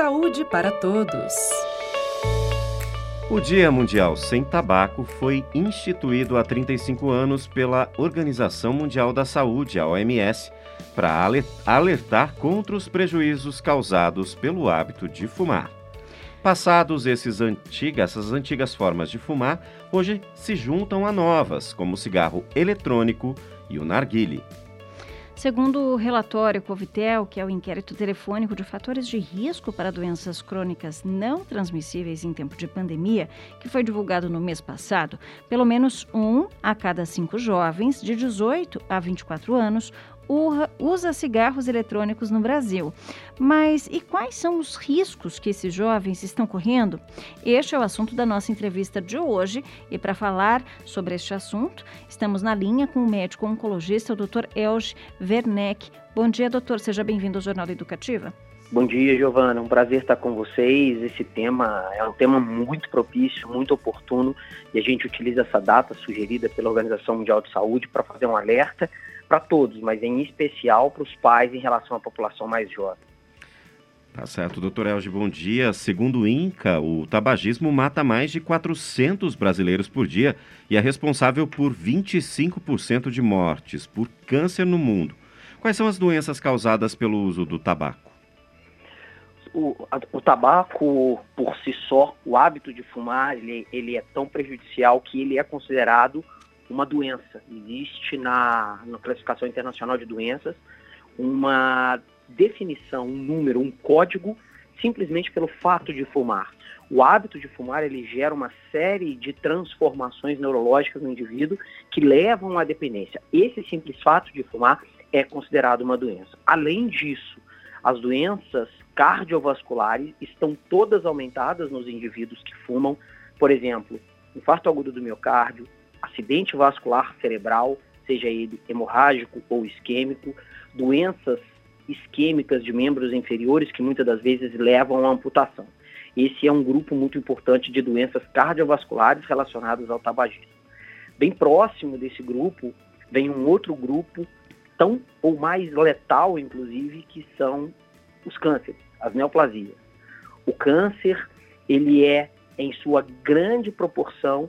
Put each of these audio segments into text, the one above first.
Saúde para todos. O Dia Mundial Sem Tabaco foi instituído há 35 anos pela Organização Mundial da Saúde, a OMS, para alertar contra os prejuízos causados pelo hábito de fumar. Passados esses antigas, essas antigas formas de fumar, hoje se juntam a novas, como o cigarro eletrônico e o narguile. Segundo o relatório Covitel, que é o inquérito telefônico de fatores de risco para doenças crônicas não transmissíveis em tempo de pandemia, que foi divulgado no mês passado, pelo menos um a cada cinco jovens de 18 a 24 anos usa cigarros eletrônicos no Brasil. Mas e quais são os riscos que esses jovens estão correndo? Este é o assunto da nossa entrevista de hoje e para falar sobre este assunto, estamos na linha com o médico oncologista, o Dr. Elge Werneck. Bom dia, doutor. Seja bem-vindo ao Jornal Educativa. Bom dia, Giovana. Um prazer estar com vocês. Esse tema é um tema muito propício, muito oportuno, e a gente utiliza essa data sugerida pela Organização Mundial de Saúde para fazer um alerta para todos, mas em especial para os pais em relação à população mais jovem. Tá certo, doutor Elge, bom dia. Segundo o INCA, o tabagismo mata mais de 400 brasileiros por dia e é responsável por 25% de mortes por câncer no mundo. Quais são as doenças causadas pelo uso do tabaco? O, o tabaco, por si só, o hábito de fumar, ele, ele é tão prejudicial que ele é considerado uma doença. Existe na, na classificação internacional de doenças uma definição, um número, um código, simplesmente pelo fato de fumar. O hábito de fumar ele gera uma série de transformações neurológicas no indivíduo que levam à dependência. Esse simples fato de fumar é considerado uma doença. Além disso, as doenças cardiovasculares estão todas aumentadas nos indivíduos que fumam, por exemplo, infarto agudo do miocárdio, acidente vascular cerebral, seja ele hemorrágico ou isquêmico, doenças isquêmicas de membros inferiores que muitas das vezes levam à amputação. Esse é um grupo muito importante de doenças cardiovasculares relacionadas ao tabagismo. Bem próximo desse grupo vem um outro grupo tão ou mais letal, inclusive, que são os cânceres, as neoplasias. O câncer, ele é, em sua grande proporção,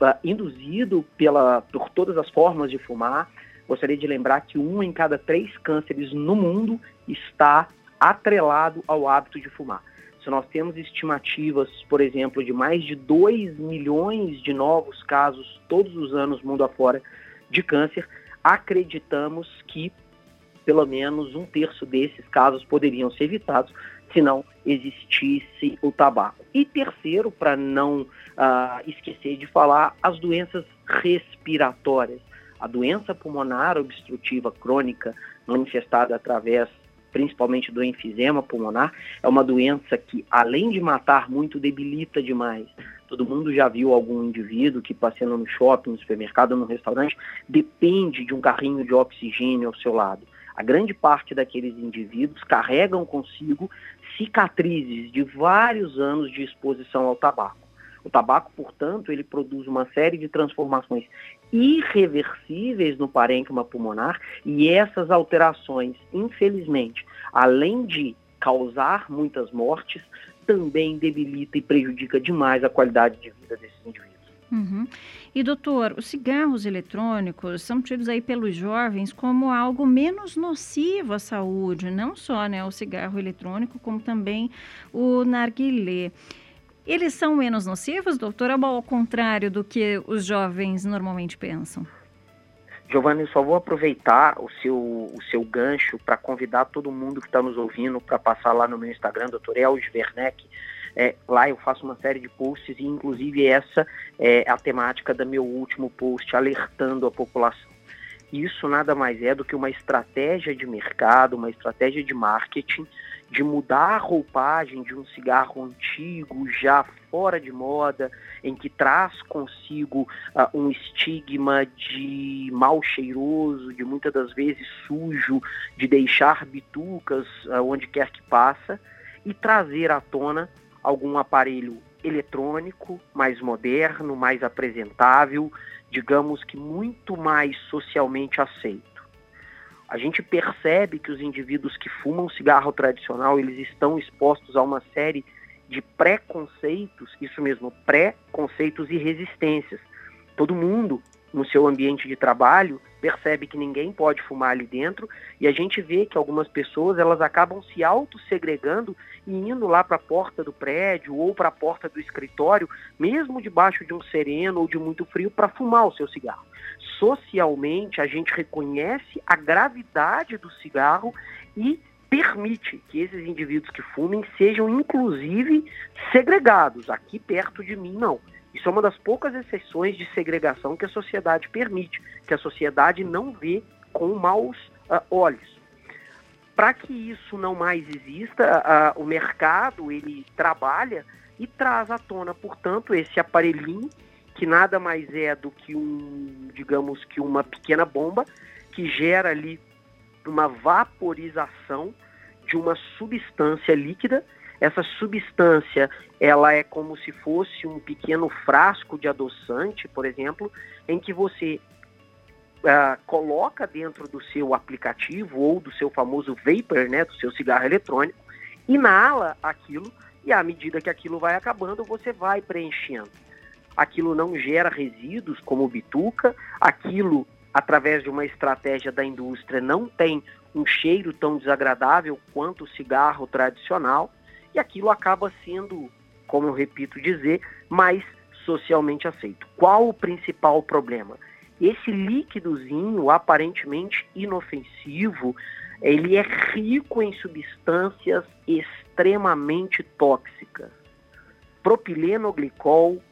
uh, induzido pela, por todas as formas de fumar. Gostaria de lembrar que um em cada três cânceres no mundo está atrelado ao hábito de fumar. Se nós temos estimativas, por exemplo, de mais de 2 milhões de novos casos todos os anos mundo afora de câncer, acreditamos que pelo menos um terço desses casos poderiam ser evitados se não existisse o tabaco. E terceiro, para não uh, esquecer de falar, as doenças respiratórias. A doença pulmonar obstrutiva crônica, manifestada através principalmente do enfisema pulmonar, é uma doença que, além de matar muito, debilita demais. Todo mundo já viu algum indivíduo que, passeando no shopping, no supermercado, no restaurante, depende de um carrinho de oxigênio ao seu lado. A grande parte daqueles indivíduos carregam consigo cicatrizes de vários anos de exposição ao tabaco. O tabaco, portanto, ele produz uma série de transformações irreversíveis no parênquima pulmonar e essas alterações, infelizmente, além de causar muitas mortes, também debilita e prejudica demais a qualidade de vida desses indivíduos. Uhum. E doutor, os cigarros eletrônicos são tidos aí pelos jovens como algo menos nocivo à saúde, não só né, o cigarro eletrônico, como também o narguilé. Eles são menos nocivos, doutor, ou ao contrário do que os jovens normalmente pensam? Giovanni, só vou aproveitar o seu, o seu gancho para convidar todo mundo que está nos ouvindo para passar lá no meu Instagram, doutor Elge Werneck, é, lá eu faço uma série de posts e inclusive essa é a temática do meu último post, alertando a população. Isso nada mais é do que uma estratégia de mercado, uma estratégia de marketing, de mudar a roupagem de um cigarro antigo, já fora de moda, em que traz consigo uh, um estigma de mal cheiroso, de muitas das vezes sujo, de deixar bitucas uh, onde quer que passa, e trazer à tona algum aparelho eletrônico mais moderno, mais apresentável, digamos que muito mais socialmente aceito. a gente percebe que os indivíduos que fumam cigarro tradicional, eles estão expostos a uma série de preconceitos, isso mesmo, preconceitos e resistências. Todo mundo no seu ambiente de trabalho percebe que ninguém pode fumar ali dentro e a gente vê que algumas pessoas elas acabam se auto-segregando e indo lá para a porta do prédio ou para a porta do escritório, mesmo debaixo de um sereno ou de muito frio, para fumar o seu cigarro. Socialmente, a gente reconhece a gravidade do cigarro e permite que esses indivíduos que fumem sejam inclusive segregados. Aqui perto de mim, não. Isso é uma das poucas exceções de segregação que a sociedade permite, que a sociedade não vê com maus uh, olhos. Para que isso não mais exista, uh, o mercado ele trabalha e traz à tona, portanto, esse aparelhinho que nada mais é do que um, digamos que uma pequena bomba que gera ali uma vaporização de uma substância líquida essa substância, ela é como se fosse um pequeno frasco de adoçante, por exemplo, em que você uh, coloca dentro do seu aplicativo ou do seu famoso vapor, né, do seu cigarro eletrônico, inala aquilo e à medida que aquilo vai acabando, você vai preenchendo. Aquilo não gera resíduos como bituca, aquilo através de uma estratégia da indústria não tem um cheiro tão desagradável quanto o cigarro tradicional e aquilo acaba sendo, como eu repito dizer, mais socialmente aceito. Qual o principal problema? Esse líquidozinho aparentemente inofensivo, ele é rico em substâncias extremamente tóxicas. Propilenoglicol,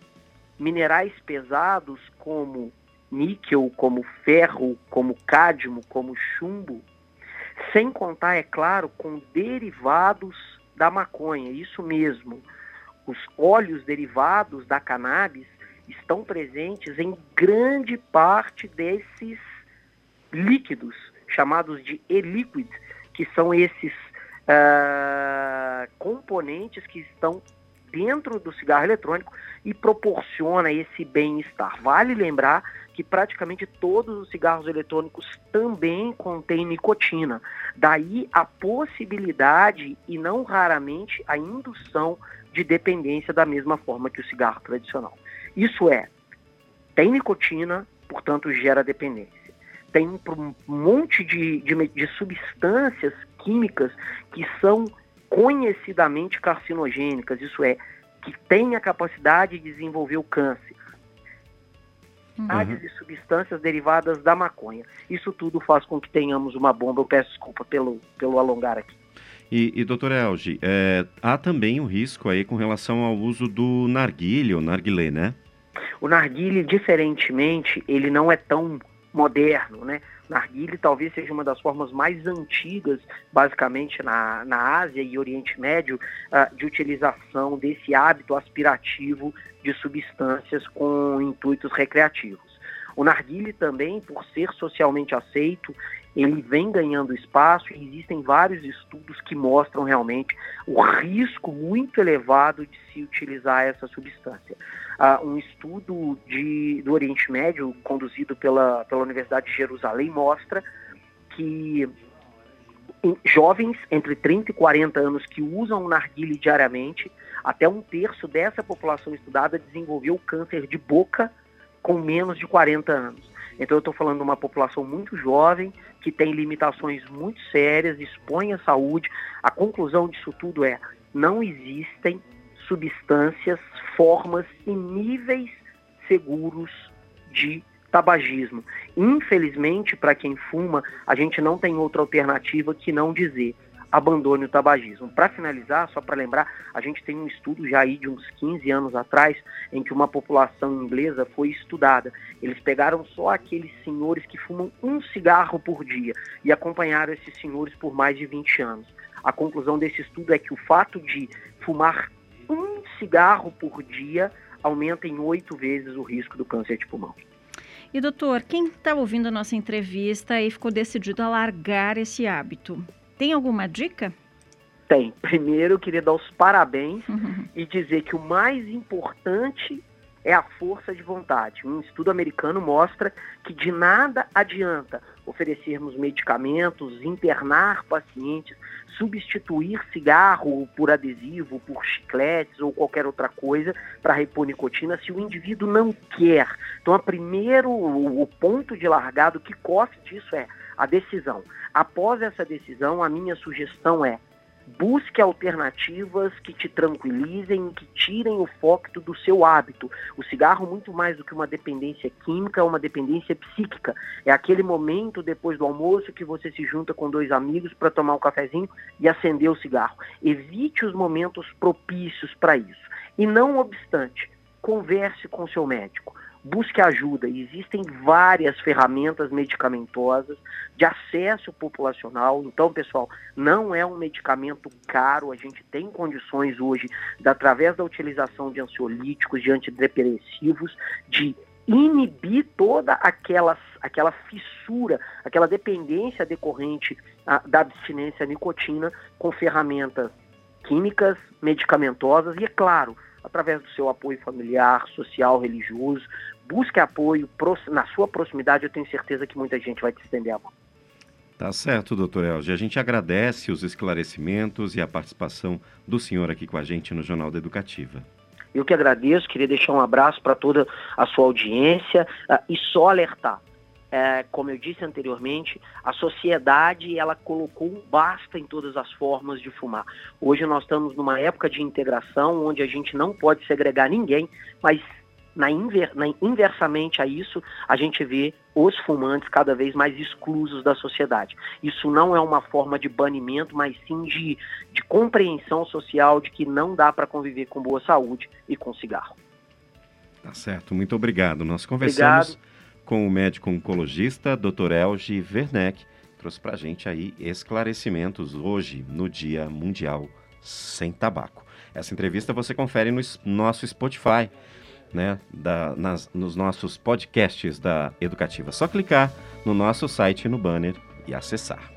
minerais pesados como níquel, como ferro, como cádmio, como chumbo, sem contar, é claro, com derivados da maconha, isso mesmo. Os óleos derivados da cannabis estão presentes em grande parte desses líquidos, chamados de e-liquid, que são esses uh, componentes que estão dentro do cigarro eletrônico e proporciona esse bem-estar. Vale lembrar que praticamente todos os cigarros eletrônicos também contêm nicotina. Daí a possibilidade e não raramente a indução de dependência da mesma forma que o cigarro tradicional. Isso é, tem nicotina, portanto gera dependência. Tem um monte de, de, de substâncias químicas que são conhecidamente carcinogênicas, isso é, que têm a capacidade de desenvolver o câncer uhum. de substâncias derivadas da maconha. Isso tudo faz com que tenhamos uma bomba. Eu peço desculpa pelo, pelo alongar aqui. E, e doutor Elgi, é, há também um risco aí com relação ao uso do narguilé ou narguilé, né? O narguilé, diferentemente, ele não é tão moderno, né? Narguile talvez seja uma das formas mais antigas, basicamente na, na Ásia e Oriente Médio, uh, de utilização desse hábito aspirativo de substâncias com intuitos recreativos. O narguile também, por ser socialmente aceito, ele vem ganhando espaço e existem vários estudos que mostram realmente o risco muito elevado de se utilizar essa substância. Uh, um estudo de, do Oriente Médio, conduzido pela, pela Universidade de Jerusalém, mostra que jovens entre 30 e 40 anos que usam o narguile diariamente, até um terço dessa população estudada desenvolveu câncer de boca com menos de 40 anos. Então eu estou falando de uma população muito jovem, que tem limitações muito sérias, expõe a saúde. A conclusão disso tudo é, não existem substâncias, formas e níveis seguros de tabagismo. Infelizmente, para quem fuma, a gente não tem outra alternativa que não dizer abandone o tabagismo. Para finalizar, só para lembrar, a gente tem um estudo já aí de uns 15 anos atrás, em que uma população inglesa foi estudada. Eles pegaram só aqueles senhores que fumam um cigarro por dia e acompanharam esses senhores por mais de 20 anos. A conclusão desse estudo é que o fato de fumar um cigarro por dia aumenta em oito vezes o risco do câncer de pulmão. E doutor, quem está ouvindo a nossa entrevista e ficou decidido a largar esse hábito, tem alguma dica? Tem. Primeiro, eu queria dar os parabéns uhum. e dizer que o mais importante é a força de vontade. Um estudo americano mostra que de nada adianta oferecermos medicamentos, internar pacientes, substituir cigarro por adesivo, por chicletes ou qualquer outra coisa para repor nicotina se o indivíduo não quer. Então, a primeiro, o ponto de largado que corre disso é a decisão. Após essa decisão, a minha sugestão é busque alternativas que te tranquilizem, que tirem o foco do seu hábito. O cigarro, muito mais do que uma dependência química, é uma dependência psíquica. É aquele momento depois do almoço que você se junta com dois amigos para tomar um cafezinho e acender o cigarro. Evite os momentos propícios para isso. E não obstante, converse com seu médico busque ajuda. Existem várias ferramentas medicamentosas de acesso populacional. Então, pessoal, não é um medicamento caro. A gente tem condições hoje, através da utilização de ansiolíticos, de antidepressivos, de inibir toda aquela, aquela fissura, aquela dependência decorrente a, da abstinência à nicotina com ferramentas químicas, medicamentosas e, é claro, através do seu apoio familiar, social, religioso. Busque apoio na sua proximidade, eu tenho certeza que muita gente vai te estender a mão. Tá certo, doutor Elge. A gente agradece os esclarecimentos e a participação do senhor aqui com a gente no Jornal da Educativa. Eu que agradeço, queria deixar um abraço para toda a sua audiência uh, e só alertar é, como eu disse anteriormente, a sociedade ela colocou um basta em todas as formas de fumar. Hoje nós estamos numa época de integração onde a gente não pode segregar ninguém, mas na, inver, na inversamente a isso, a gente vê os fumantes cada vez mais exclusos da sociedade. Isso não é uma forma de banimento, mas sim de, de compreensão social de que não dá para conviver com boa saúde e com cigarro. Tá certo, muito obrigado. Nós conversamos. Obrigado com o médico oncologista Dr. Elgi Werneck, trouxe para a gente aí esclarecimentos hoje no Dia Mundial Sem Tabaco. Essa entrevista você confere no nosso Spotify, né, da, nas, nos nossos podcasts da Educativa. Só clicar no nosso site no banner e acessar.